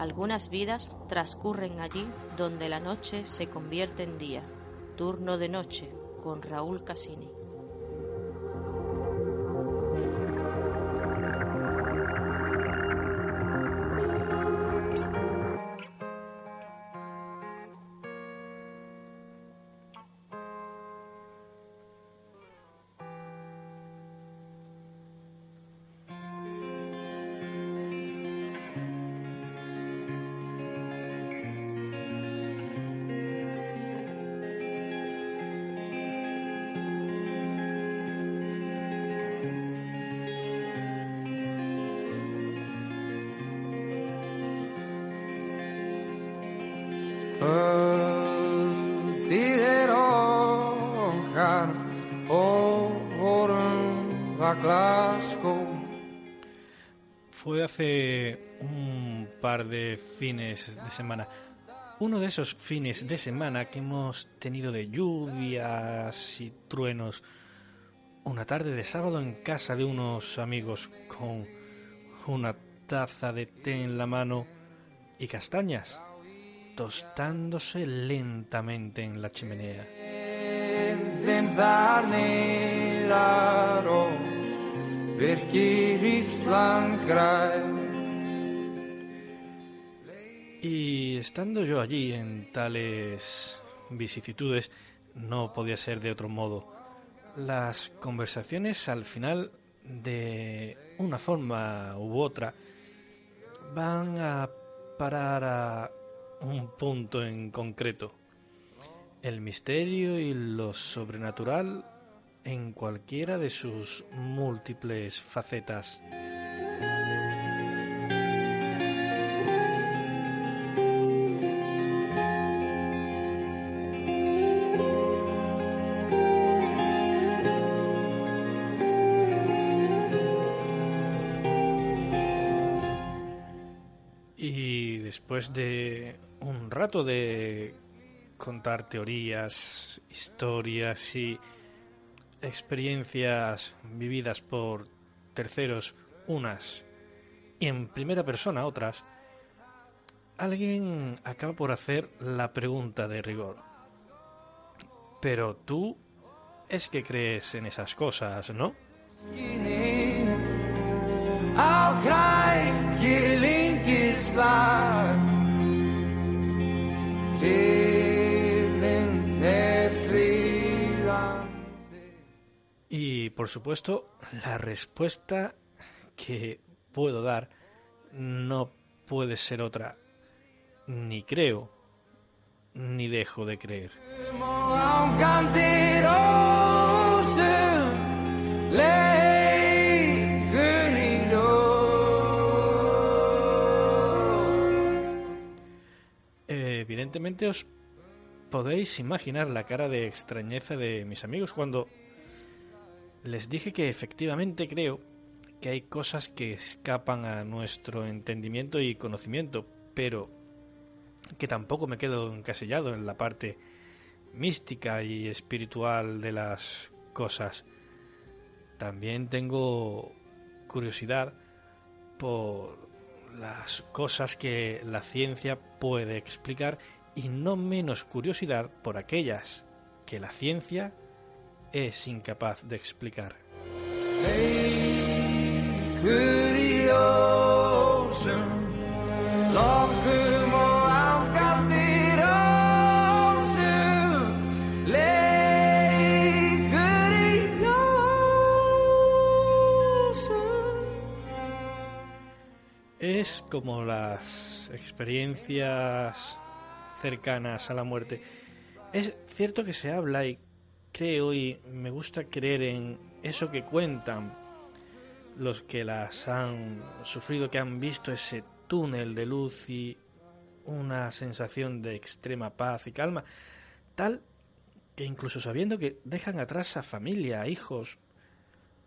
Algunas vidas transcurren allí donde la noche se convierte en día. Turno de noche con Raúl Casini. Fue hace un par de fines de semana. Uno de esos fines de semana que hemos tenido de lluvias y truenos. Una tarde de sábado en casa de unos amigos con una taza de té en la mano y castañas tostándose lentamente en la chimenea. Y estando yo allí en tales vicisitudes, no podía ser de otro modo. Las conversaciones al final, de una forma u otra, van a parar a un punto en concreto. El misterio y lo sobrenatural en cualquiera de sus múltiples facetas. Y después de un rato de contar teorías, historias y experiencias vividas por terceros unas y en primera persona otras, alguien acaba por hacer la pregunta de rigor. Pero tú es que crees en esas cosas, ¿no? Por supuesto, la respuesta que puedo dar no puede ser otra. Ni creo, ni dejo de creer. Evidentemente os podéis imaginar la cara de extrañeza de mis amigos cuando les dije que efectivamente creo que hay cosas que escapan a nuestro entendimiento y conocimiento, pero que tampoco me quedo encasillado en la parte mística y espiritual de las cosas. También tengo curiosidad por las cosas que la ciencia puede explicar y no menos curiosidad por aquellas que la ciencia es incapaz de explicar. Es como las experiencias cercanas a la muerte. Es cierto que se habla y creo y me gusta creer en eso que cuentan los que las han sufrido, que han visto ese túnel de luz y una sensación de extrema paz y calma, tal que incluso sabiendo que dejan atrás a familia, hijos,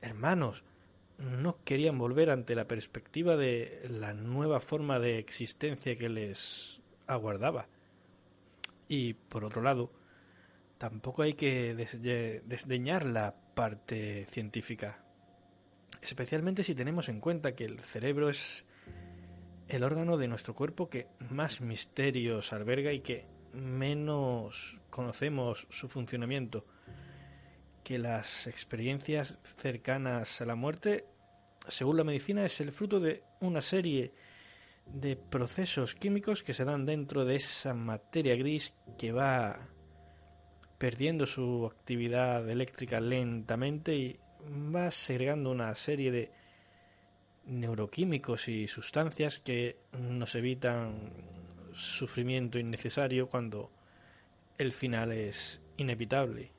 hermanos, no querían volver ante la perspectiva de la nueva forma de existencia que les aguardaba. Y por otro lado, tampoco hay que desdeñar la parte científica, especialmente si tenemos en cuenta que el cerebro es el órgano de nuestro cuerpo que más misterios alberga y que menos conocemos su funcionamiento. Que las experiencias cercanas a la muerte, según la medicina, es el fruto de una serie de procesos químicos que se dan dentro de esa materia gris que va perdiendo su actividad eléctrica lentamente y va segregando una serie de neuroquímicos y sustancias que nos evitan sufrimiento innecesario cuando el final es inevitable.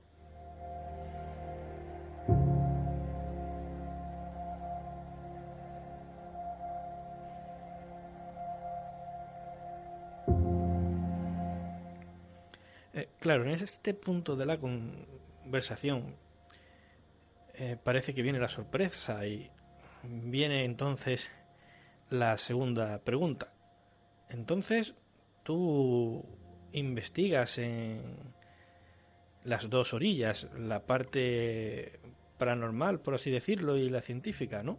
Eh, claro, en este punto de la conversación eh, parece que viene la sorpresa y viene entonces la segunda pregunta. Entonces, tú investigas en las dos orillas, la parte paranormal, por así decirlo, y la científica, ¿no?